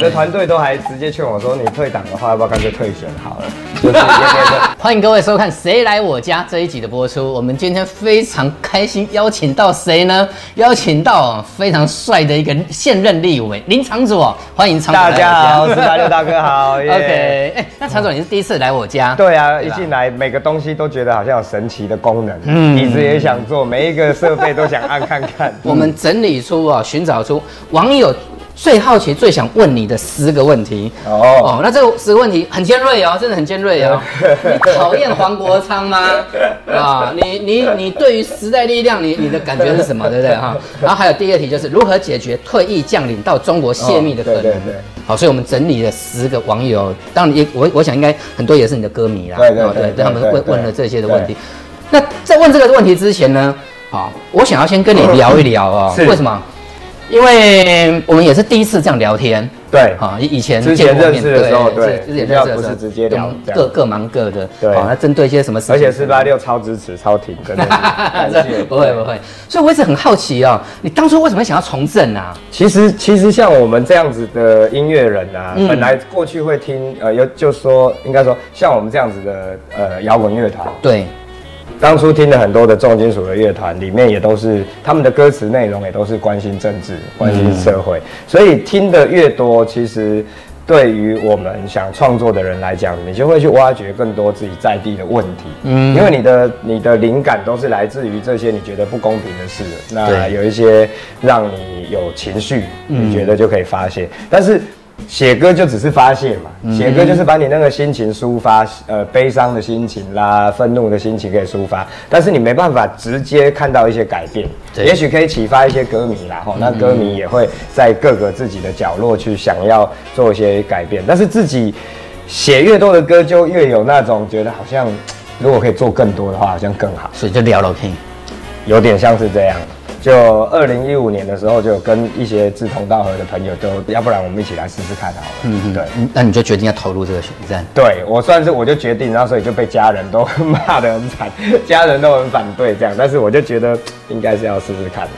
我的团队都还直接劝我说：“你退党的话，要不要干脆退选好了？” 就是 欢迎各位收看《谁来我家》这一集的播出。我们今天非常开心，邀请到谁呢？邀请到非常帅的一个现任立委林昶佐，欢迎昶佐。大家好，我是大六大哥好。OK，哎，那昶佐你是第一次来我家？对啊，一进来每个东西都觉得好像有神奇的功能，嗯，椅子也想做，每一个设备都想按看看。我们整理出啊，寻找出网友。最好奇、最想问你的十个问题哦哦，那这个十个问题很尖锐哦，真的很尖锐哦。你讨厌黄国昌吗？啊，你你你对于时代力量，你你的感觉是什么？对不对哈？然后还有第二题就是如何解决退役将领到中国泄密的可能？对对对。好，所以我们整理了十个网友，当然也我我想应该很多也是你的歌迷啦。对对对，对他们问问了这些的问题。那在问这个问题之前呢，好，我想要先跟你聊一聊啊，为什么？因为我们也是第一次这样聊天，对，啊，以前之前认识的时候，对，之前认识不是直接聊，各各忙各的，对，那针对一些什么事情，而且四八六超支持、超挺，真的，不会不会，所以我一直很好奇啊，你当初为什么想要从政啊？其实其实像我们这样子的音乐人啊，本来过去会听，呃，有就说应该说像我们这样子的呃摇滚乐团，对。当初听了很多的重金属的乐团，里面也都是他们的歌词内容也都是关心政治、关心社会，所以听得越多，其实对于我们想创作的人来讲，你就会去挖掘更多自己在地的问题。嗯，因为你的你的灵感都是来自于这些你觉得不公平的事，那有一些让你有情绪，你觉得就可以发泄，但是。写歌就只是发泄嘛，写歌就是把你那个心情抒发，呃，悲伤的心情啦，愤怒的心情可以抒发，但是你没办法直接看到一些改变，对。也许可以启发一些歌迷啦，吼，那歌迷也会在各个自己的角落去想要做一些改变，但是自己写越多的歌，就越有那种觉得好像如果可以做更多的话，好像更好，所以就聊了天，有点像是这样。就二零一五年的时候，就跟一些志同道合的朋友，就要不然我们一起来试试看好了。嗯嗯，对，那你就决定要投入这个选战？对，我算是我就决定，然后所以就被家人都 骂得很惨，家人都很反对这样，但是我就觉得应该是要试试看的。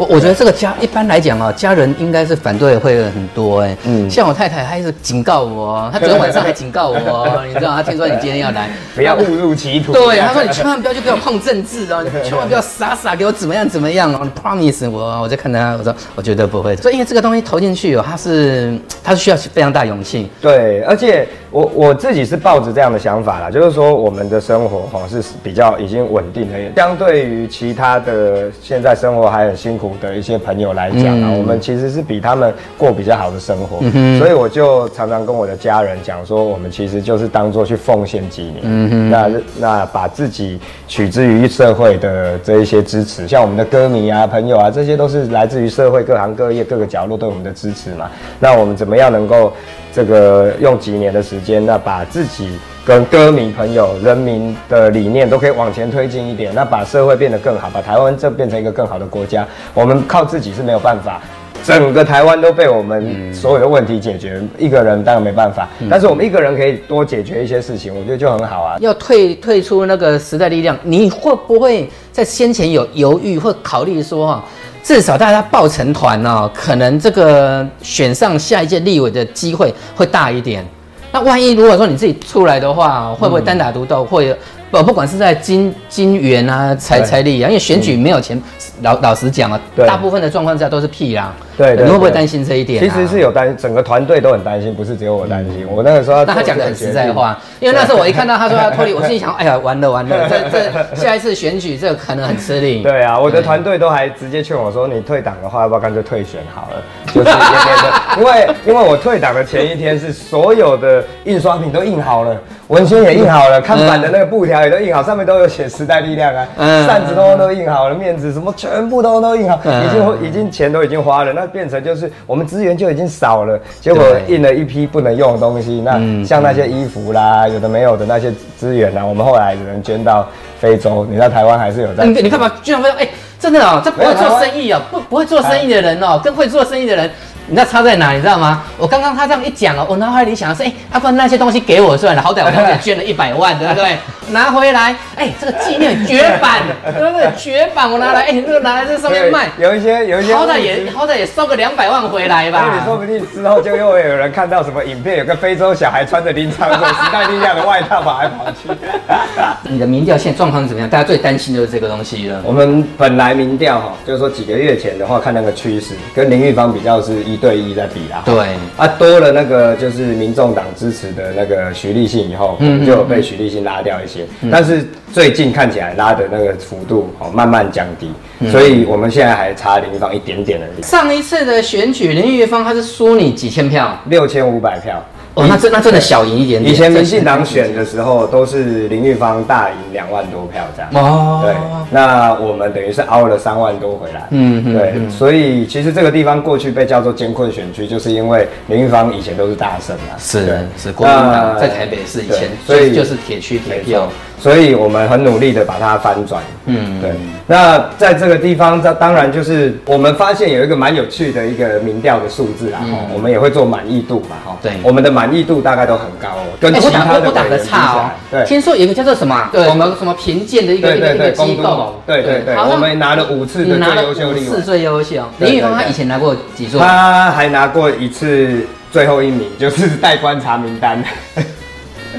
我我觉得这个家一般来讲啊，家人应该是反对会很多哎，嗯，像我太太她一直警告我，她昨天晚上还警告我，你知道，她听说你今天要来，不要误入歧途。对，她说你千万不要去给我碰政治哦，你千万不要傻傻给我怎么样怎么样哦，你 promise 我，我就看她，我说我绝对不会。所以因为这个东西投进去哦，它是它是需要非常大勇气。对，而且我我自己是抱着这样的想法啦，就是说我们的生活哈是比较已经稳定的，相对于其他的现在生活还很辛苦。的一些朋友来讲啊，我们其实是比他们过比较好的生活，所以我就常常跟我的家人讲说，我们其实就是当做去奉献几年，那那把自己取之于社会的这一些支持，像我们的歌迷啊、朋友啊，这些都是来自于社会各行各业各个角落对我们的支持嘛。那我们怎么样能够这个用几年的时间，那把自己。跟歌迷朋友、人民的理念都可以往前推进一点，那把社会变得更好，把台湾这变成一个更好的国家。我们靠自己是没有办法，整个台湾都被我们所有的问题解决，嗯、一个人当然没办法。嗯、但是我们一个人可以多解决一些事情，我觉得就很好啊。要退退出那个时代力量，你会不会在先前有犹豫或考虑说哈，至少大家抱成团哦，可能这个选上下一届立委的机会会大一点。那万一如果说你自己出来的话，会不会单打独斗？会不不管是在金金元啊、财财力啊，因为选举没有钱。老老实讲啊，大部分的状况下都是屁啦。对，你会不会担心这一点？其实是有担心，整个团队都很担心，不是只有我担心。我那个时候，那他讲的很实在话，因为那时候我一看到他说要脱离，我心里想，哎呀，完了完了，这这下一次选举这可能很吃力。对啊，我的团队都还直接劝我说，你退党的话，要不要干脆退选好了？就是一天的因为因为我退档的前一天是所有的印刷品都印好了，文宣也印好了，看板的那个布条也都印好，上面都有写时代力量啊，扇子都都印好了，面子什么全部都都印好，已经已经钱都已经花了，那变成就是我们资源就已经少了，结果印了一批不能用的东西，那像那些衣服啦，有的没有的那些资源呢，我们后来只能捐到非洲。你在台湾还是有在，你你看嘛，捐到非洲，哎，真的哦，这不会做生意哦，不不会做生意的人哦，跟会做生意的人。你知道差在哪？你知道吗？我刚刚他这样一讲哦，我脑海里想的是，哎、欸，阿、啊、不那些东西给我算了，好歹我当时捐了一百万，对不对？拿回来，哎、欸，这个纪念绝版，对不对？绝版，我拿来，哎、欸，这个拿来这上面卖，有一些有一些，好歹也好歹也收个两百万回来吧。你说不定之后就又会有人看到什么影片，有个非洲小孩穿着林长佐时代力量的外套跑来跑去。你的民调现在状况怎么样？大家最担心的就是这个东西了。我们本来民调哈，就是说几个月前的话，看那个趋势，跟林玉芳比较是一对一在比啦。对啊，多了那个就是民众党支持的那个徐立信以后，嗯，就有被徐立信拉掉一些，嗯、但是。最近看起来拉的那个幅度哦，慢慢降低，嗯、所以我们现在还差林玉芳一点点而已。上一次的选举，林玉芳他是输你几千票？六千五百票。哦，那真那真的小赢一点点。以前民进党选的时候，都是林玉芳大赢两万多票这样。哦，对，那我们等于是凹了三万多回来。嗯嗯，对，所以其实这个地方过去被叫做艰困选区，就是因为林玉芳以前都是大胜嘛。是是，国民党在台北市以前，所以就是铁区铁票。所以我们很努力的把它翻转。嗯，对。那在这个地方，这当然就是我们发现有一个蛮有趣的一个民调的数字啊。我们也会做满意度嘛，哈。对。我们的满意度大概都很高哦，跟其他的不打的差哦。对。听说有一个叫做什么？对。我们什么评鉴的一个一个一个机构。对对对。我们拿了五次的最优秀。四最优秀。林宇峰他以前拿过几座？他还拿过一次最后一名，就是待观察名单。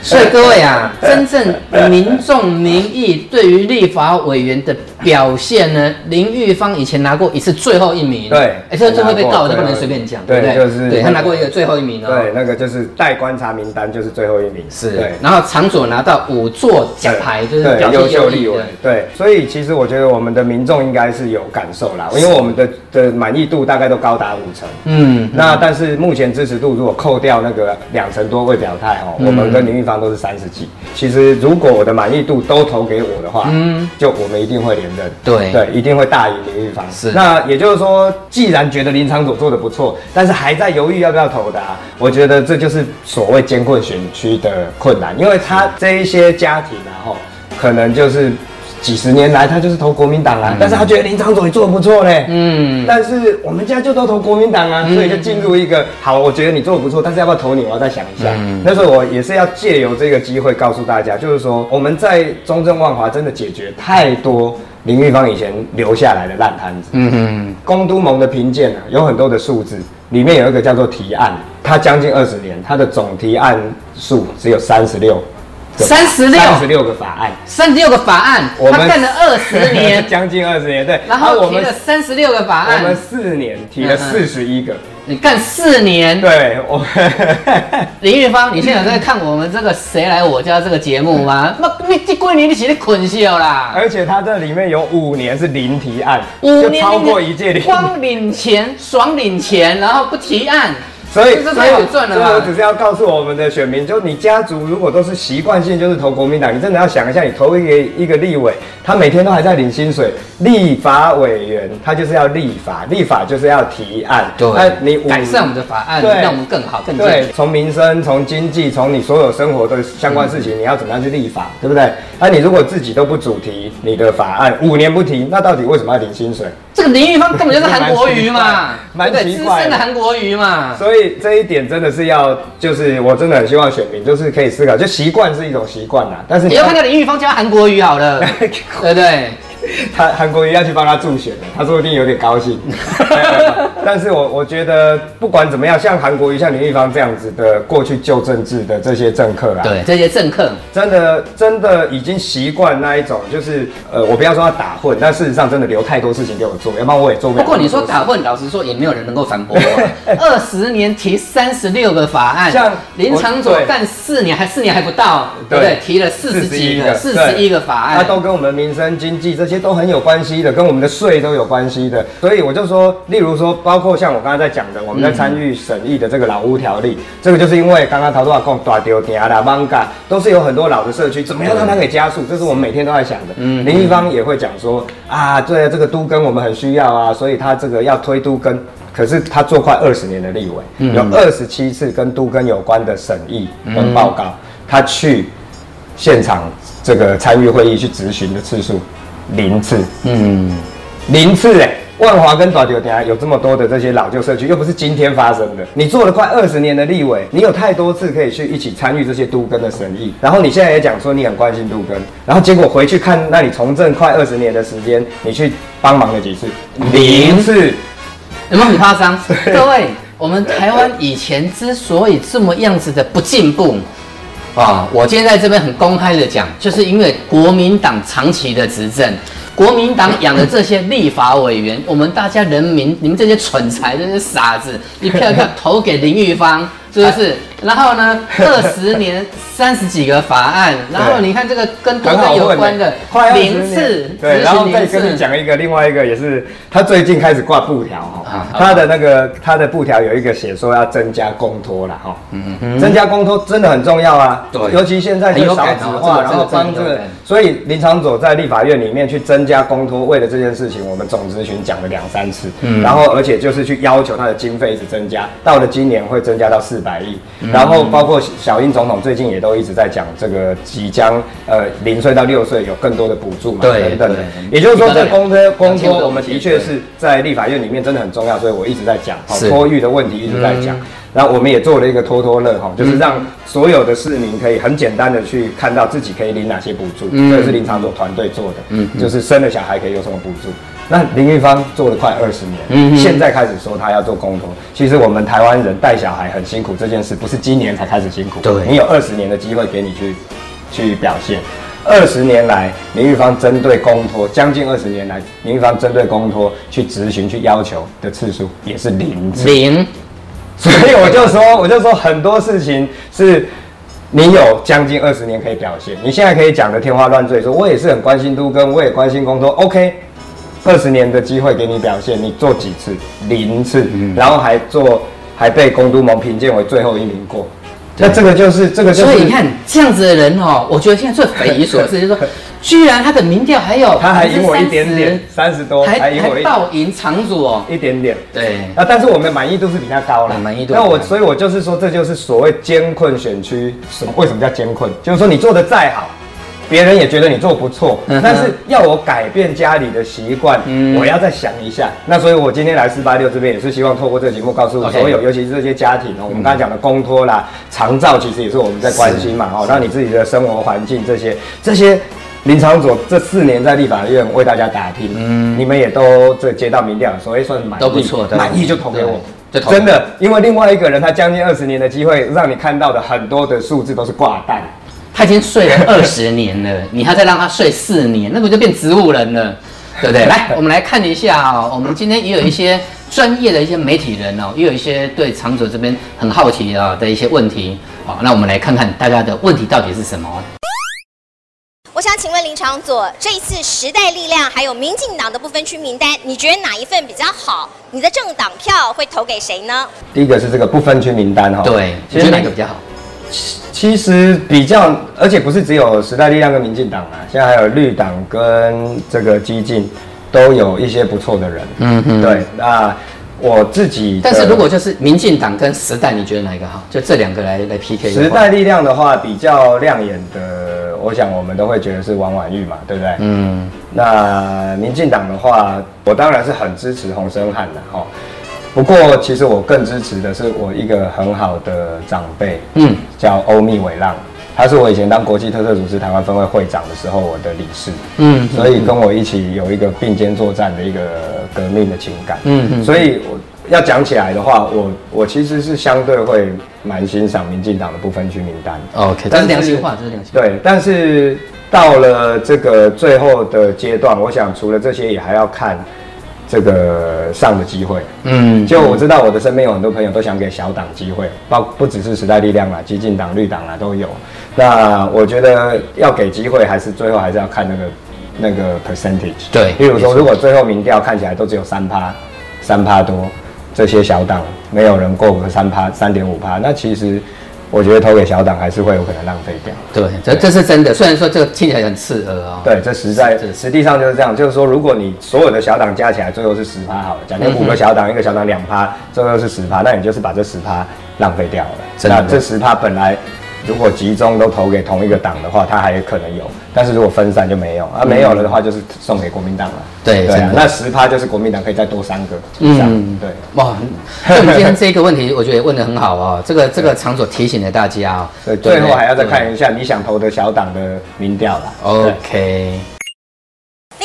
所以各位啊，真正民众民意对于立法委员的表现呢，林玉芳以前拿过一次最后一名。对，而且最后被告的，不能随便讲，对不对？就是，对他拿过一个最后一名哦。对，那个就是待观察名单，就是最后一名。是，对。然后长佐拿到五座奖牌，就是优秀立委。对，所以其实我觉得我们的民众应该是有感受啦，因为我们的的满意度大概都高达五成。嗯。那但是目前支持度如果扣掉那个两成多未表态哦，我们跟林玉芳都是三十几。其实如果我的满意度都投给我的话，嗯，就我们一定会连任。对对，一定会大赢林玉芳。是。那也就是说，既然觉得林长佐做的不错，但是还在犹豫要不要投的啊，我觉得这就是所谓艰困选区的困难，因为他这一些家庭然后可能就是。几十年来，他就是投国民党啊，但是他觉得林长佐也做得不错嘞，嗯，但是我们家就都投国民党啊，所以就进入一个好，我觉得你做的不错，但是要不要投你，我要再想一下。嗯那时候我也是要借由这个机会告诉大家，就是说我们在中正万华真的解决太多林玉芳以前留下来的烂摊子。嗯嗯，公都盟的评鉴啊，有很多的数字，里面有一个叫做提案，它将近二十年，它的总提案数只有三十六。三十六，三十六个法案，三十六个法案，他干了二十年，将近二十年，对。然后提了三十六个法案，我们四年提了四十一个。你干四年，对我。林玉芳，你现在有在看我们这个谁来我家这个节目吗？那你这过年你写的捆笑啦。而且他这里面有五年是零提案，五年超过一届，光领钱，爽领钱，然后不提案。所以，所以，所以我只是要告诉我们的选民，就你家族如果都是习惯性就是投国民党，你真的要想一下，你投一个一个立委，他每天都还在领薪水，立法委员他就是要立法，立法就是要提案，对，那你改善我们的法案，对，让我们更好，更对，从民生，从经济，从你所有生活的相关事情，你要怎么样去立法，对不对？那你如果自己都不主提你的法案，五年不提，那到底为什么要领薪水？这个林玉芳根本就是韩国瑜嘛，蛮奇怪，资深的韩国瑜嘛。所以这一点真的是要，就是我真的很希望选民就是可以思考，就习惯是一种习惯啦。但是你要看到林玉芳加韩国瑜好了，对不对？他韩国瑜要去帮他助选了，他说不定有点高兴。但是我我觉得不管怎么样，像韩国瑜、像林玉芳这样子的过去旧政治的这些政客啊，对这些政客，真的真的已经习惯那一种，就是呃，我不要说他打混，但事实上真的留太多事情给我做，要不然我也做不了。不过你说打混，老实说也没有人能够反驳。二十年提三十六个法案，像林长佐干四年还四年还不到，对不对？提了四十几个、四十一个法案，他都跟我们民生经济这些都很有关系的，跟我们的税都有关系的。所以我就说，例如说。包括像我刚才在讲的，我们在参与审议的这个老屋条例，嗯、这个就是因为刚刚陶多瓦讲大丢田啦、艋舺，都是有很多老的社区，怎么样让它可以加速？这是我们每天都在想的。嗯，林玉芳也会讲说啊，对啊，这个都跟我们很需要啊，所以他这个要推都跟，可是他做快二十年的立委，嗯、有二十七次跟都跟有关的审议跟报告，嗯、他去现场这个参与会议去质询的次数零次，嗯，零次哎、欸。万华跟大稻埕有这么多的这些老旧社区，又不是今天发生的。你做了快二十年的立委，你有太多次可以去一起参与这些都更的审议，然后你现在也讲说你很关心都更，然后结果回去看那你从政快二十年的时间，你去帮忙了几次？零次，有没有很夸张？各位，我们台湾以前之所以这么样子的不进步，啊，我今天在这边很公开的讲，就是因为国民党长期的执政。国民党养的这些立法委员，我们大家人民，你们这些蠢材，这些傻子，一票一票投给林玉芳，是不是？然后呢，二十年 三十几个法案，然后你看这个跟都更有关的名次，对，然后再跟你讲一个，另外一个也是他最近开始挂布条哈，他的那个他的布条有一个写说要增加公托了哈，嗯嗯，增加公托真的很重要啊，对，尤其现在就少子化，然后帮这个，所以林长佐在立法院里面去增加公托，为了这件事情，我们总咨询讲了两三次，嗯，然后而且就是去要求他的经费一直增加，到了今年会增加到四百亿。然后包括小英总统最近也都一直在讲这个即将呃零岁到六岁有更多的补助嘛，对等等的。也就是说，这公车公托我们的确是在立法院里面真的很重要，所以我一直在讲好托育的问题一直在讲。然后我们也做了一个托托乐哈，就是让所有的市民可以很简单的去看到自己可以领哪些补助，这是林长佐团队做的，嗯，就是生了小孩可以有什么补助。那林玉芳做了快二十年，嗯，现在开始说他要做公托，其实我们台湾人带小孩很辛苦，这件事不是今年才开始辛苦，对，你有二十年的机会给你去去表现。二十年来，林玉芳针对公托，将近二十年来，林玉芳针对公托去质询、去要求的次数也是零次零，所以我就说，我就说很多事情是你有将近二十年可以表现，你现在可以讲的天花乱坠，说我也是很关心都跟，我也关心公托，OK。二十年的机会给你表现，你做几次？零次，嗯、然后还做，还被公都盟评鉴为最后一名过。那这个就是这个就是。所以你看这样子的人哦，我觉得现在最匪夷所思，就是说，居然他的民调还有他还赢我一点点，三十多，还还倒赢场主哦，一点点。对啊，但是我们满意度是比他高了，满意度。那我所以，我就是说，这就是所谓艰困选区。什么？为什么叫艰困？就是说你做的再好。别人也觉得你做不错，但是要我改变家里的习惯，嗯、我要再想一下。那所以，我今天来四八六这边也是希望透过这个节目告诉所有尤其是这些家庭哦，我们刚才讲的公托啦、长照，其实也是我们在关心嘛。哦，让你自己的生活环境这些这些，林长佐这四年在立法院为大家打拼，嗯，你们也都这接到民调，所以算满意，都不错，满意就投给我。真的，因为另外一个人他将近二十年的机会，让你看到的很多的数字都是挂蛋。他已经睡了二十年了，你还再让他睡四年，那不就变植物人了，对不对？来，我们来看一下啊，我们今天也有一些专业的一些媒体人哦，也有一些对长佐这边很好奇啊的一些问题，好，那我们来看看大家的问题到底是什么。我想请问林长佐，这一次时代力量还有民进党的不分区名单，你觉得哪一份比较好？你的政党票会投给谁呢？第一个是这个不分区名单哈，对，你觉得哪个比较好？其实比较，而且不是只有时代力量跟民进党啊，现在还有绿党跟这个激进，都有一些不错的人。嗯嗯，对。那我自己，但是如果就是民进党跟时代，你觉得哪一个好？就这两个来来 PK。时代力量的话，比较亮眼的，我想我们都会觉得是王婉玉嘛，对不对？嗯。那民进党的话，我当然是很支持洪生汉的哈。不过，其实我更支持的是我一个很好的长辈，嗯，叫欧密伟浪，他是我以前当国际特色组织台湾分会会长的时候我的理事，嗯，所以跟我一起有一个并肩作战的一个革命的情感，嗯嗯，所以我要讲起来的话，我我其实是相对会蛮欣赏民进党的不分区名单，OK，但是良心话，这是良心话，对，但是到了这个最后的阶段，我想除了这些，也还要看。这个上的机会，嗯，就我知道我的身边有很多朋友都想给小党机会，包不只是时代力量啦，激进党、绿党啦都有。那我觉得要给机会，还是最后还是要看那个那个 percentage。对，例如说，如果最后民调看起来都只有三趴、三趴多，这些小党没有人过个三趴、三点五趴，那其实。我觉得投给小党还是会有可能浪费掉。对，这这是真的。虽然说这个听起来很刺耳啊。对，这实在，实际上就是这样。就是说，如果你所有的小党加起来最后是十趴好了，假设五个小党，一个小党两趴，最后是十趴，那你就是把这十趴浪费掉了。那这十趴本来如果集中都投给同一个党的话，他还可能有；但是如果分散就没有。啊，没有了的话，就是送给国民党了。对对啊，那十趴就是国民党可以再多三个以上。嗯，对。哇，那我们今天这个问题，我觉得问的很好哦。这个这个场所提醒了大家哦。对，最后还要再看一下你想投的小党的民调啦。OK。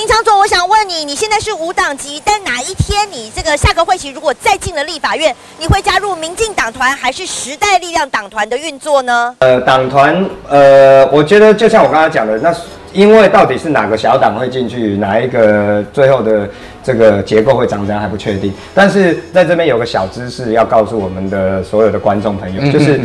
林昶佐，我想问你，你现在是无党籍，但哪一天你这个下个会期如果再进了立法院，你会加入民进党团还是时代力量党团的运作呢？呃，党团，呃，我觉得就像我刚才讲的，那因为到底是哪个小党会进去，哪一个最后的这个结构会长怎样还不确定。但是在这边有个小知识要告诉我们的所有的观众朋友，嗯、就是。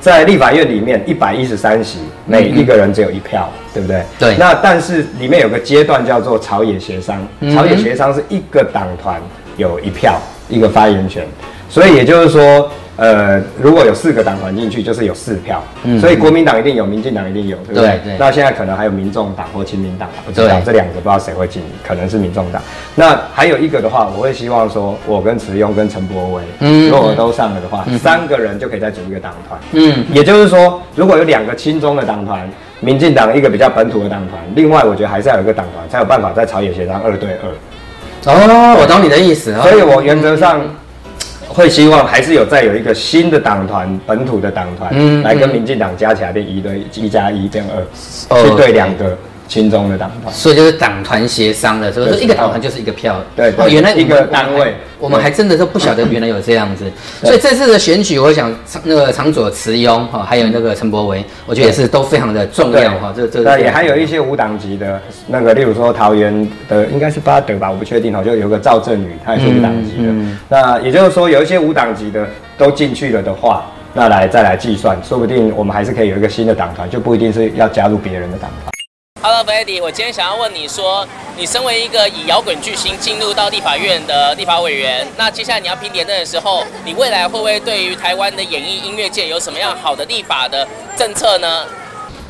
在立法院里面，一百一十三席，每一个人只有一票，嗯、对不对？对。那但是里面有个阶段叫做朝野协商，嗯、朝野协商是一个党团有一票，一个发言权，所以也就是说。呃，如果有四个党团进去，就是有四票，嗯，所以国民党一定有，民进党一定有，对不对？对，对。那现在可能还有民众党或亲民党，不知道对这两个不知道谁会进，可能是民众党。那还有一个的话，我会希望说，我跟慈庸跟陈柏威，嗯，如果都上了的话，嗯、三个人就可以再组一个党团，嗯，也就是说，如果有两个亲中的党团，民进党一个比较本土的党团，另外我觉得还是要有一个党团，才有办法在朝野协商二对二。哦，我懂你的意思，所以我原则上。会希望还是有再有一个新的党团，本土的党团，嗯，来跟民进党加起来变一对一加一变二，去对两个。亲中的党团，所以就是党团协商的，所以说一个党团就是一个票。对，哦，原来一个单位，我们还真的都不晓得原来有这样子。所以这次的选举，我想那个长佐慈庸哈，还有那个陈柏维，我觉得也是都非常的重要哈。这这那也还有一些无党籍的，那个例如说桃园的应该是巴德吧，我不确定哈，就有个赵振宇，他也是无党籍的。那也就是说，有一些无党籍的都进去了的话，那来再来计算，说不定我们还是可以有一个新的党团，就不一定是要加入别人的党团。Hello，Freddy，我今天想要问你说，你身为一个以摇滚巨星进入到立法院的立法委员，那接下来你要拼连任的时候，你未来会不会对于台湾的演艺音乐界有什么样好的立法的政策呢？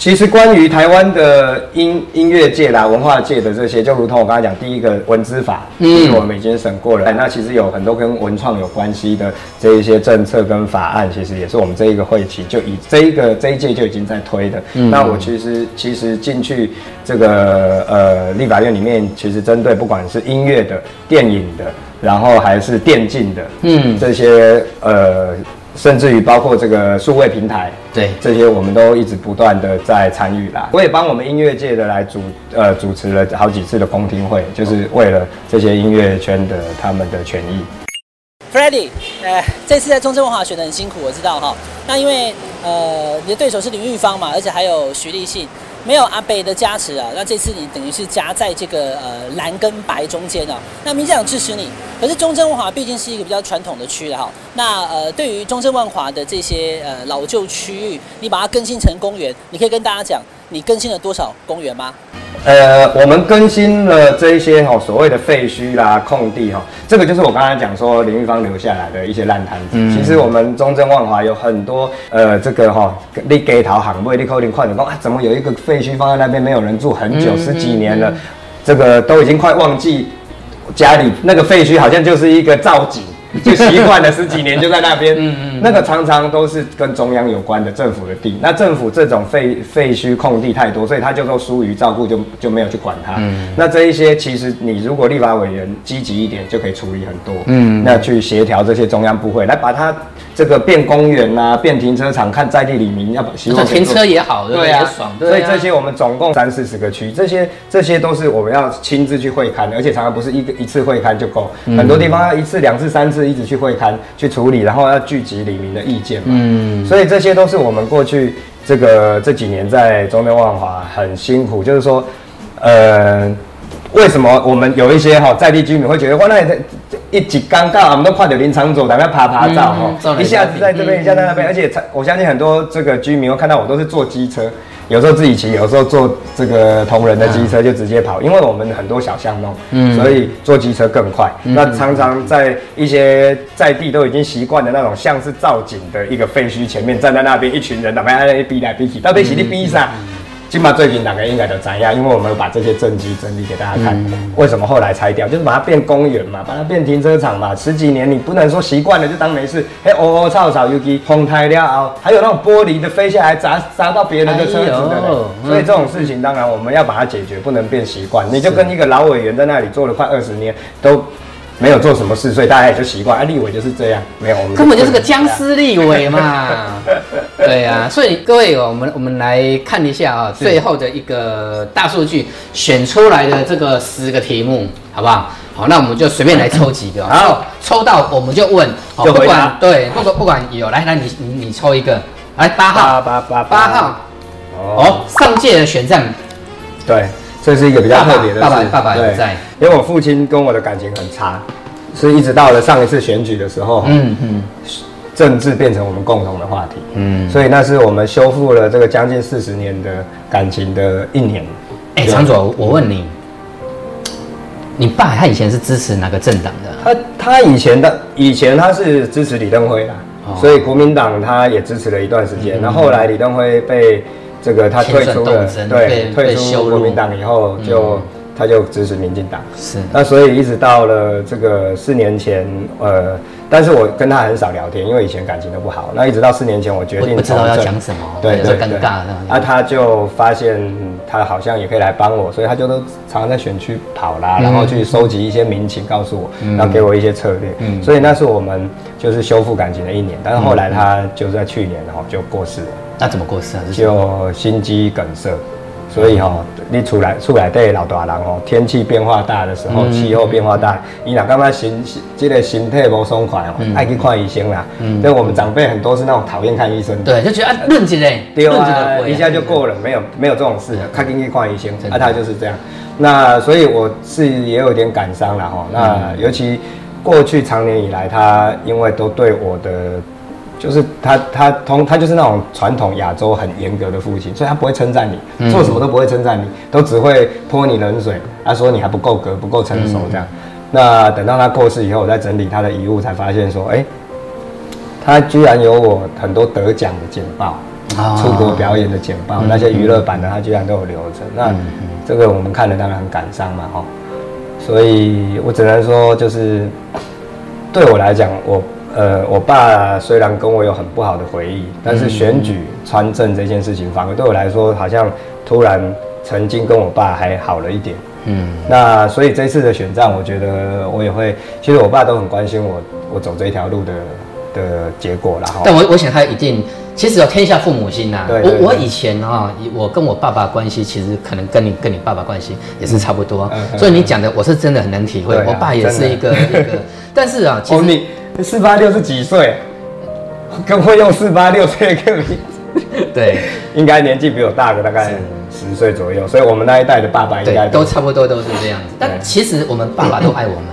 其实关于台湾的音音乐界啦、文化界的这些，就如同我刚才讲，第一个文字法，嗯，我们已经审过了。那其实有很多跟文创有关系的这一些政策跟法案，其实也是我们这一个会期就以这一个这一届就已经在推的。嗯，那我其实其实进去这个呃立法院里面，其实针对不管是音乐的、电影的，然后还是电竞的，嗯，这些呃。甚至于包括这个数位平台，对这些我们都一直不断的在参与啦。我也帮我们音乐界的来主呃主持了好几次的公听会，就是为了这些音乐圈的他们的权益。Freddy，呃，这次在中正文化选的很辛苦，我知道哈。那因为呃你的对手是林玉芳嘛，而且还有徐立信。没有阿北的加持啊，那这次你等于是夹在这个呃蓝跟白中间啊。那民进党支持你，可是中正万华毕竟是一个比较传统的区哈。那呃，对于中正万华的这些呃老旧区域，你把它更新成公园，你可以跟大家讲，你更新了多少公园吗？呃，我们更新了这一些哈、哦、所谓的废墟啦、空地哈、哦，这个就是我刚才讲说林玉芳留下来的一些烂摊子。嗯、其实我们中正万华有很多呃这个哈，你街头巷尾，你可能快点说啊，怎么有一个废墟放在那边没有人住很久、嗯、十几年了，嗯、这个都已经快忘记家里那个废墟好像就是一个造景。就习惯了十几年就在那边，嗯嗯，那个常常都是跟中央有关的政府的地，那政府这种废废墟空地太多，所以他就说疏于照顾，就就没有去管它。嗯，那这一些其实你如果立法委员积极一点，就可以处理很多。嗯，那去协调这些中央部会来把它这个变公园啊，变停车场，看在地里民要希望停车也好，对啊，爽。所以这些我们总共三四十个区，这些这些都是我们要亲自去会勘，而且常常不是一个一次会勘就够，很多地方要一次、两次、三次。一直去会勘去处理，然后要聚集里民的意见嘛。嗯，所以这些都是我们过去这个这几年在中正万华很辛苦。就是说，呃，为什么我们有一些哈在地居民会觉得，哇，那一挤尴尬，我们都快点林昶佐，大家爬爬照哈，嗯、一下子在这边，一下在那边，而且我相信很多这个居民会看到我都是坐机车。有时候自己骑，有时候坐这个同仁的机车就直接跑，因为我们很多小巷弄，嗯，所以坐机车更快。嗯、那常常在一些在地都已经习惯的那种像是造景的一个废墟前面站在那边，一群人，哪怕在那逼来逼去，到底是你逼啥？金马最近大概应该都知样，因为我们有把这些证据整理给大家看。嗯、为什么后来拆掉？就是把它变公园嘛，把它变停车场嘛。十几年你不能说习惯了就当没事。嘿，哦哦，吵吵，尤其风台了，还有那种玻璃的飞下来砸砸到别人的车子的。所以这种事情当然我们要把它解决，不能变习惯。你就跟一个老委员在那里做了快二十年都。没有做什么事，所以大家也就习惯。啊，立委就是这样，没有我们根本就是个僵尸立委嘛。对啊，所以各位，我们我们来看一下啊，最后的一个大数据选出来的这个十个题目，好不好？好，那我们就随便来抽几个。好，抽到我们就问，就不管对，不管不管有来来，你你你抽一个，来八号，八八八号。哦，上届的选战，对。这是一个比较特别的事，爸爸爸爸也在，因为我父亲跟我的感情很差，是一直到了上一次选举的时候，嗯嗯，政治变成我们共同的话题，嗯，所以那是我们修复了这个将近四十年的感情的一年。哎，昶佐，我问你，你爸他以前是支持哪个政党的？他他以前的以前他是支持李登辉的，所以国民党他也支持了一段时间，然后后来李登辉被。这个他退出了，对，退出国民党以后就、嗯、他就支持民进党。是，那所以一直到了这个四年前，呃，但是我跟他很少聊天，因为以前感情都不好。那一直到四年前，我决定不知道要讲什么，对，对，对，尴尬那。啊，他就发现他好像也可以来帮我，所以他就都常常在选区跑啦，嗯、然后去收集一些民情，告诉我，嗯、然后给我一些策略。嗯，所以那是我们就是修复感情的一年。但是后来他就在去年然后就过世了。那怎么过世啊？就心肌梗塞，所以哈、喔，你出来出来对老大人哦、喔，天气变化大的时候，气、嗯、候变化大，伊若感觉心这个身体不爽快哦、喔，爱、嗯、去看医生啦。嗯，所以我们长辈很多是那种讨厌看医生的，对，就觉得啊，论起来，对啊，一下就过了，没有没有这种事，赶紧去看医生。那、啊、他就是这样。那所以我是也有点感伤了哈。那尤其过去长年以来，他因为都对我的。就是他，他通他就是那种传统亚洲很严格的父亲，所以他不会称赞你，做什么都不会称赞你，都只会泼你冷水，他说你还不够格，不够成熟这样。那等到他过世以后，我再整理他的遗物，才发现说，哎，他居然有我很多得奖的简报，出国表演的简报，那些娱乐版的他居然都有留着。那这个我们看了当然很感伤嘛，哈。所以我只能说，就是对我来讲，我。呃，我爸虽然跟我有很不好的回忆，但是选举参政这件事情，反而对我来说，好像突然曾经跟我爸还好了一点。嗯，那所以这次的选战，我觉得我也会，其实我爸都很关心我，我走这一条路的的结果啦。但我我想他一定，其实有天下父母心呐、我我以前啊，我跟我爸爸关系其实可能跟你跟你爸爸关系也是差不多，嗯、所以你讲的我是真的很能体会。啊、我爸也是一个一个，但是啊，其实。四八六是几岁？更会用四八六这个名字？对，应该年纪比我大个大概十岁左右，所以我们那一代的爸爸应该都差不多都是这样子。但其实我们爸爸都爱我们。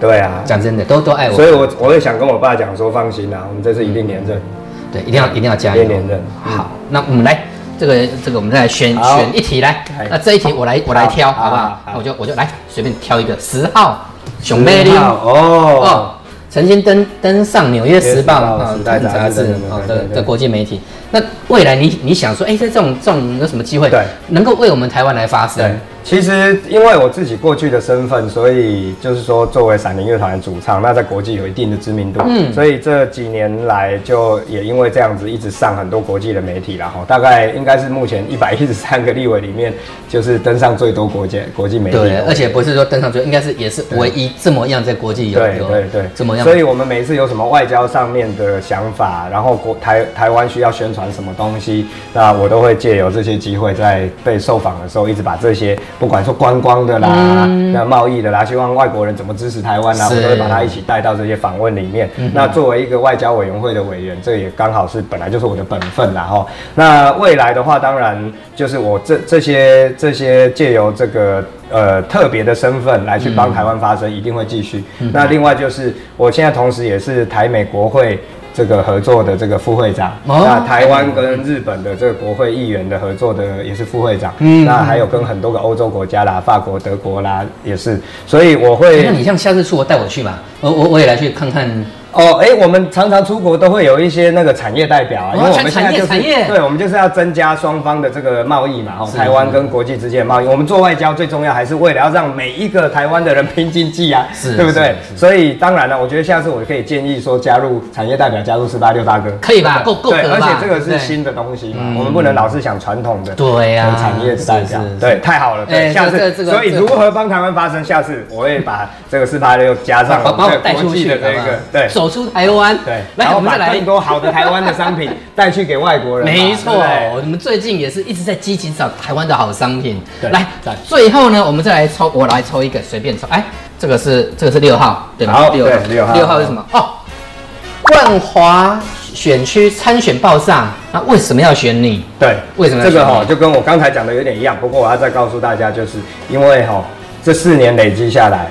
对啊，讲真的，都都爱我們。所以我我也想跟我爸讲说，放心啦，我们这次一定连任。对，一定要一定要加油。连任。好，那我们来这个这个，我们再来选选一题来。那这一题我来我来挑，好不好？那我就我就来随便挑一个十号熊妹丽哦。曾经登登上《纽约时报》啊，《杂志》啊的的国际媒体。那未来你你想说，哎，在这种这种有什么机会，对，能够为我们台湾来发声？其实，因为我自己过去的身份，所以就是说，作为闪灵乐团的主唱，那在国际有一定的知名度。嗯，所以这几年来，就也因为这样子，一直上很多国际的媒体了哈。大概应该是目前一百一十三个立委里面，就是登上最多国际国际媒体。对，而且不是说登上最，应该是也是唯一这么样在国际有对对对这么样。所以我们每次有什么外交上面的想法，然后国台台湾需要宣传什么东西，那我都会借由这些机会，在被受访的时候，一直把这些不管说观光。的啦，那贸易的啦，希望外国人怎么支持台湾啦，我都会把它一起带到这些访问里面。那作为一个外交委员会的委员，这也刚好是本来就是我的本分啦哈。那未来的话，当然就是我这这些这些借由这个呃特别的身份来去帮台湾发声，一定会继续。那另外就是我现在同时也是台美国会。这个合作的这个副会长，哦、那台湾跟日本的这个国会议员的合作的也是副会长，嗯，那还有跟很多个欧洲国家啦，法国、德国啦也是，所以我会，那你像下次出国带我去嘛，我我我也来去看看哦，哎，我们常常出国都会有一些那个产业代表啊，因为我们现在就是对，我们就是要增加双方的这个贸易嘛，哦，台湾跟国际之间的贸易，我们做外交最重要还是为了要让每一个台湾的人拼经济啊，是，对不对？所以当然了，我觉得下次我可以建议说加入产业代表，加入四八六大哥，可以吧？够够对，而且这个是新的东西嘛，我们不能老是想传统的，对呀，产业代表，对，太好了，对，下次，所以如何帮台湾发声？下次我会把这个四八六加上，把我带出去的这个，对，走出台湾。对，然后我们再来更多好的台湾的商品 带去给外国人。没错，我们最近也是一直在积极找台湾的好商品。来，最后呢，我们再来抽，我来抽一个，随便抽。哎，这个是这个是六号，对吧？六号，六号，六号是什么？哦，万华选区参选报上，那为什么要选你？对，为什么？这个哈就跟我刚才讲的有点一样，不过我要再告诉大家，就是因为哈这四年累积下来，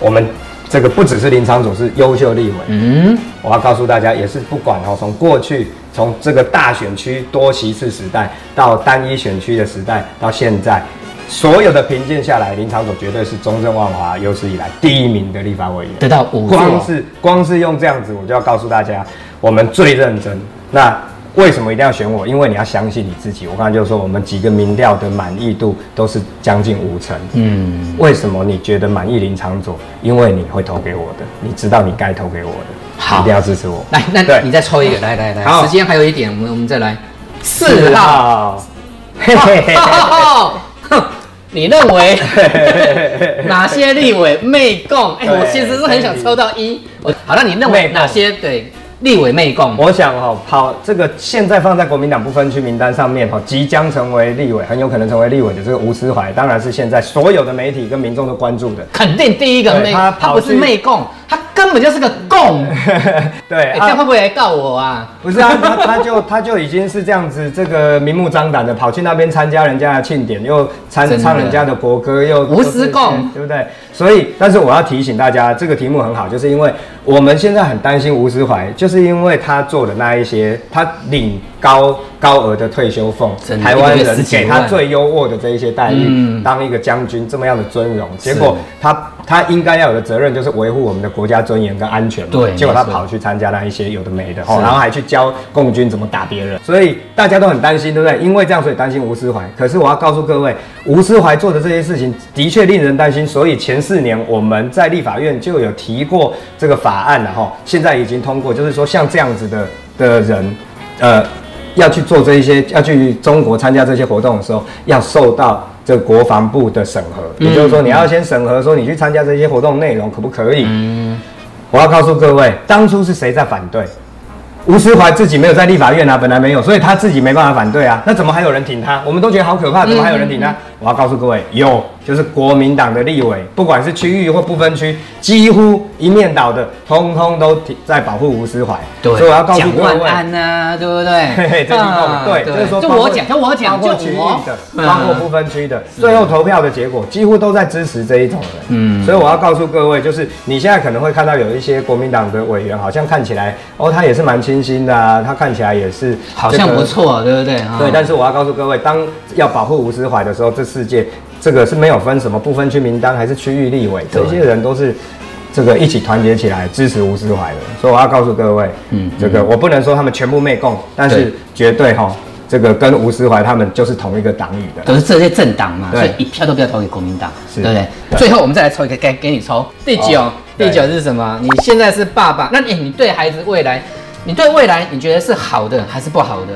我们。这个不只是林昶佐是优秀立委，嗯，我要告诉大家，也是不管哦，从过去从这个大选区多席次时代，到单一选区的时代，到现在，所有的评鉴下来，林昶佐绝对是中正万华有史以来第一名的立法委员，得到五座。光是光是用这样子，我就要告诉大家，我们最认真。那。为什么一定要选我？因为你要相信你自己。我刚才就说，我们几个民调的满意度都是将近五成。嗯，为什么你觉得满意林长佐？因为你会投给我的，你知道你该投给我的，好，一定要支持我。来，那对你再抽一个，来来来，好，时间还有一点，我们我们再来四号。嘿嘿嘿，你认为哪些立委媚共？哎，我其实是很想抽到一。我好，那你认为哪些对？立委媚共，我想哈、喔，跑这个现在放在国民党不分区名单上面哈，即将成为立委，很有可能成为立委的这个吴思怀，当然是现在所有的媒体跟民众都关注的，肯定第一个媚，他他不是媚共，他根本就是个共，对，欸、这样会不会来告我啊？不是啊，他他就他就已经是这样子，这个明目张胆的跑去那边参加人家的庆典，又参唱人家的国歌，又无私共，对不对？所以，但是我要提醒大家，这个题目很好，就是因为我们现在很担心吴思怀，就是因为他做的那一些，他领高高额的退休俸，台湾人给他最优渥的这一些待遇，嗯、当一个将军这么样的尊荣，结果他。他应该要有的责任就是维护我们的国家尊严跟安全嘛。对，结果他跑去参加那一些有的没的，然后还去教共军怎么打别人，所以大家都很担心，对不对？因为这样，所以担心吴思怀。可是我要告诉各位，吴思怀做的这些事情的确令人担心。所以前四年我们在立法院就有提过这个法案了哈，现在已经通过，就是说像这样子的的人，呃，要去做这一些，要去中国参加这些活动的时候，要受到。这国防部的审核，也就是说，你要先审核，说你去参加这些活动内容可不可以？嗯，我要告诉各位，当初是谁在反对？吴思怀自己没有在立法院啊，本来没有，所以他自己没办法反对啊。那怎么还有人挺他？我们都觉得好可怕，怎么还有人挺他？我要告诉各位，有。就是国民党的立委，不管是区域或不分区，几乎一面倒的，通通都在保护吴思怀。对，所以我要告诉各位，安啊，对不对？嘿嘿，这对，就是说，就我讲，就我讲，就区域的，包括不分区的，最后投票的结果几乎都在支持这一种人。嗯，所以我要告诉各位，就是你现在可能会看到有一些国民党的委员，好像看起来哦，他也是蛮清新的啊，他看起来也是好像不错，对不对？对，但是我要告诉各位，当要保护吴思怀的时候，这世界。这个是没有分什么不分区名单还是区域立委，这些人都是这个一起团结起来支持吴思怀的，所以我要告诉各位，嗯，这个我不能说他们全部媚共，但是绝对哈，这个跟吴思怀他们就是同一个党羽的，都是这些政党嘛，所以一票都不要投给国民党，对不对？最后我们再来抽一个，给给你抽。第九，第九是什么？你现在是爸爸，那你你对孩子未来，你对未来你觉得是好的还是不好的？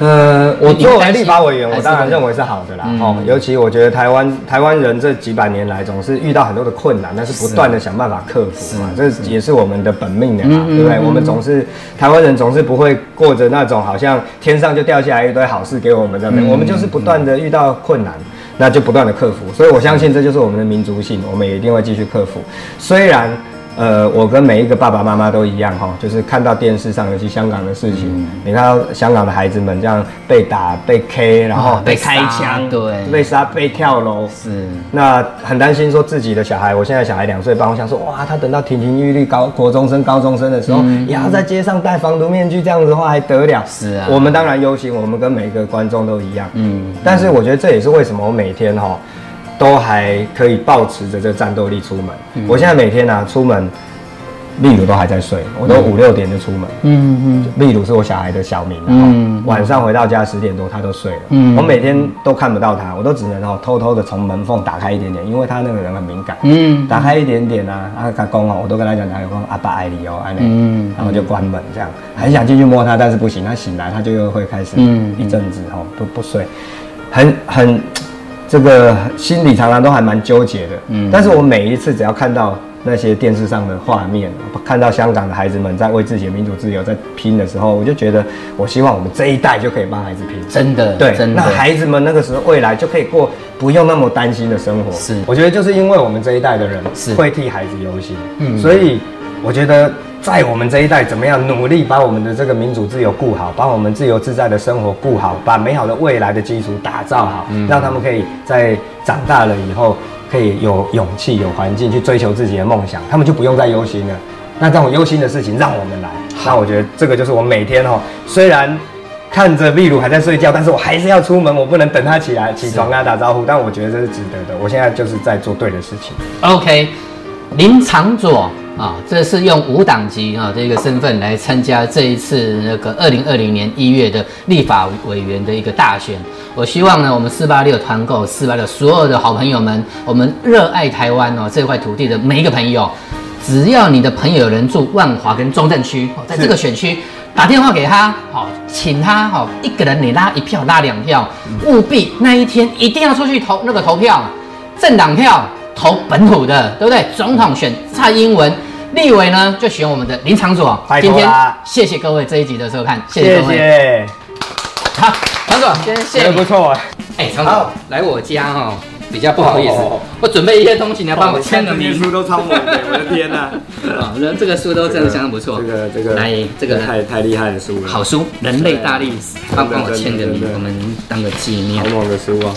呃，我作为立法委员，我当然认为是好的啦。哦，尤其我觉得台湾台湾人这几百年来总是遇到很多的困难，但是不断的想办法克服嘛，这也是我们的本命的嘛，对不对？我们总是台湾人总是不会过着那种好像天上就掉下来一堆好事给我们的，我们就是不断的遇到困难，那就不断的克服。所以我相信这就是我们的民族性，我们也一定会继续克服。虽然。呃，我跟每一个爸爸妈妈都一样哈，就是看到电视上，尤其香港的事情，嗯、你看到香港的孩子们这样被打、被 K，然后被开枪，对，被杀、被跳楼，是。那很担心说自己的小孩，我现在小孩两岁半，我想说，哇，他等到亭亭玉立高国中生、高中生的时候，嗯、也要在街上戴防毒面具，这样子的话还得了？是啊。我们当然忧心，我们跟每一个观众都一样，嗯。但是我觉得这也是为什么我每天哈。都还可以保持着这个战斗力出门。嗯、我现在每天呢、啊、出门，例如都还在睡，我都五六点就出门。嗯嗯，秘鲁是我小孩的小名，嗯晚上回到家十点多他都睡了。嗯。我每天都看不到他，我都只能哦偷偷的从门缝打开一点点，因为他那个人很敏感。嗯打开一点点啊，啊，他公哦，我都跟他讲，他有公阿爸爱你哦，爱你，嗯然后就关门这样，很想进去摸他，但是不行，他醒来他就又会开始嗯一阵子哦不不睡，很很这个心里常常都还蛮纠结的，嗯。但是我每一次只要看到那些电视上的画面，看到香港的孩子们在为自己的民主自由在拼的时候，我就觉得，我希望我们这一代就可以帮孩子拼，真的，对，那。孩子们那个时候未来就可以过不用那么担心的生活。是。我觉得就是因为我们这一代的人是。会替孩子忧心，嗯。所以我觉得在我们这一代怎么样努力把我们的这个民主自由顾好，把我们自由自在的生活顾好，把美好的未来的基础打造好，嗯让他们可以在长大了以后可以有勇气、有环境去追求自己的梦想，他们就不用再忧心了。那这种忧心的事情让我们来，那我觉得这个就是我每天哦，虽然。看着秘鲁还在睡觉，但是我还是要出门，我不能等他起来起床跟他打招呼。但我觉得这是值得的，我现在就是在做对的事情。OK，林长佐啊，这是用无党籍啊这个身份来参加这一次那个二零二零年一月的立法委员的一个大选。我希望呢，我们四八六团购四八六所有的好朋友们，我们热爱台湾哦这块土地的每一个朋友，只要你的朋友有人住万华跟中正区，哦在这个选区。打电话给他，好，请他好，一个人你拉一票，拉两票，务必那一天一定要出去投那个投票，政党票投本土的，对不对？总统选蔡英文，立委呢就选我们的林昶佐。拜今天谢谢各位这一集的收看，谢谢谢各位。谢，好，昶佐，今天谢谢不。错啊。哎，昶佐来我家哦，比较不好意思哦，我准备一些东西，你要帮我签个名。书都超猛的，我的天呐！啊，那这个书都真的相当不错。这个这个来这个太太厉害的书了，好书《人类大历史》，帮帮我签个名我们当个纪念好，猛的书哦，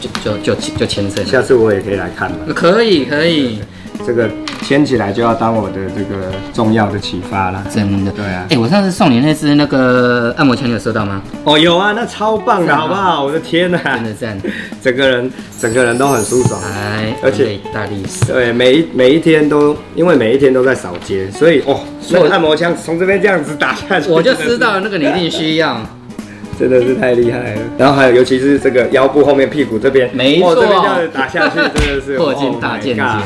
就就就就签这下。次我也可以来看了。可以可以，这个牵起来就要当我的这个重要的启发啦。真的。对啊哎，我上次送你那只那个按摩枪，你有收到吗？哦，有啊，那超棒的，好不好？我的天呐，真的赞。整个人整个人都很舒爽。哎，而且大力士。对，每一每一天都，因为每一天都在扫街，所以哦，所以我那个按摩枪从这边这样子打下去，我就知道那个你一定需要。真的是太厉害了。然后还有，尤其是这个腰部后面屁股这边，没错哦这边这样子打下去，真的是 破镜大见 Oh。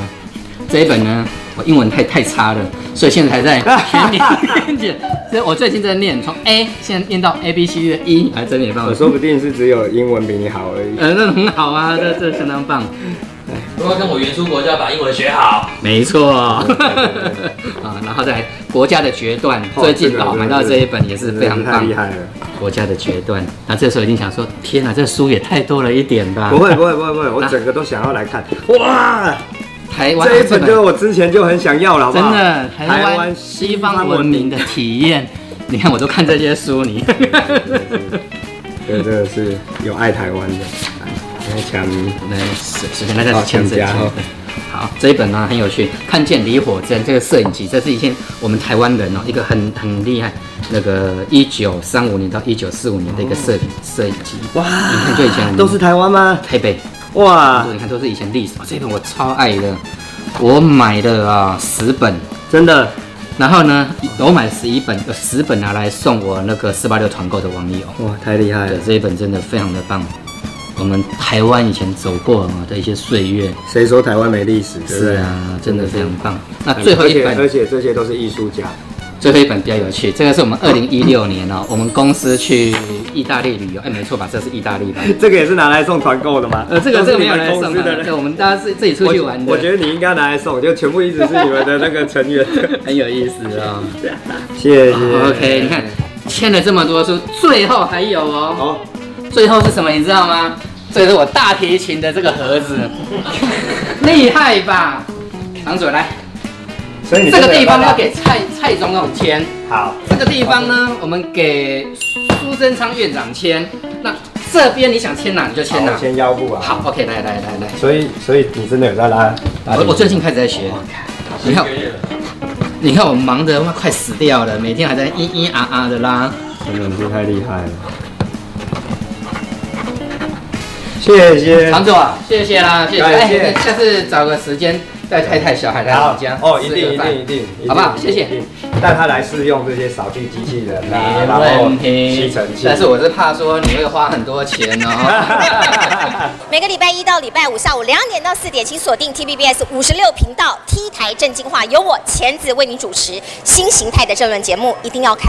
这一本呢，我英文太太差了，所以现在还在学念解。所以我最近在念，从 A 现在念到 A B C 的 E，还真的也帮我我说不定是只有英文比你好而已。呃，那很好啊，这这相当棒。如果跟我原出国就要把英文学好。没错，啊，然后再来国家的决断，最近哦买到这一本也是非常棒太厉。害了。国家的决断，那这时候已经想说，天哪，这书也太多了一点吧？不会不会不会不会，我整个都想要来看。哇，台湾这一本就是我之前就很想要了？真的台湾西方文明的体验。你看，我都看这些书，你。对，这个是有爱台湾的。来，来抢。来，首首先大家好签字请假哦好，这一本呢很有趣，看见离火针这个摄影集，这是以前我们台湾人哦，一个很很厉害，那个一九三五年到一九四五年的一个摄影摄影集。哇你看就以前都是台湾吗？台北，哇，你看都是以前历史。这本我超爱的，我买了啊十本，真的然后呢，我买了十一本，有十本拿来送我那个四八六团购的网友。哇，太厉害了！这一本真的非常的棒。我们台湾以前走过啊的一些岁月，谁说台湾没历史？是啊，真的非常棒。那最后一而且而，且这些都是艺术家。最后一本比较有趣，这个是我们二零一六年哦，我们公司去意大利旅游，哎，没错吧？这是意大利吧？这个也是拿来送团购的吗？呃，这个这个没有人公送的，对，我们大家是自己出去玩的，我觉得你应该拿来送，就全部一直是你们的那个成员。很有意思啊。谢谢。OK，你看签了这么多书，最后还有哦，哦，最后是什么？你知道吗？这个是我大提琴的这个盒子，厉害吧？昶佐来。所以你这个地方要要给蔡蔡总统签，好，这个地方呢，我们给苏贞昌院长签。那这边你想签哪你就签哪好我。先腰部啊。好，OK，来来来来，所以所以你真的有在拉？我我最近开始在学。你看，你看我忙得快死掉了，每天还在咿咿啊啊的拉。真的是太厉害了。谢谢常总啊，谢谢啦，谢谢。感谢哎，下次找个时间带太太小孩来我们家哦，一定一定一定，好不好？谢谢。带他来试用这些扫地机器人啊，然后吸尘器。但是我是怕说你会花很多钱哦。每个礼拜一到礼拜五下午两点到四点，请锁定 TVBS 五十六频道 T 台正经话，由我钱子为您主持新形态的政论节目，一定要看。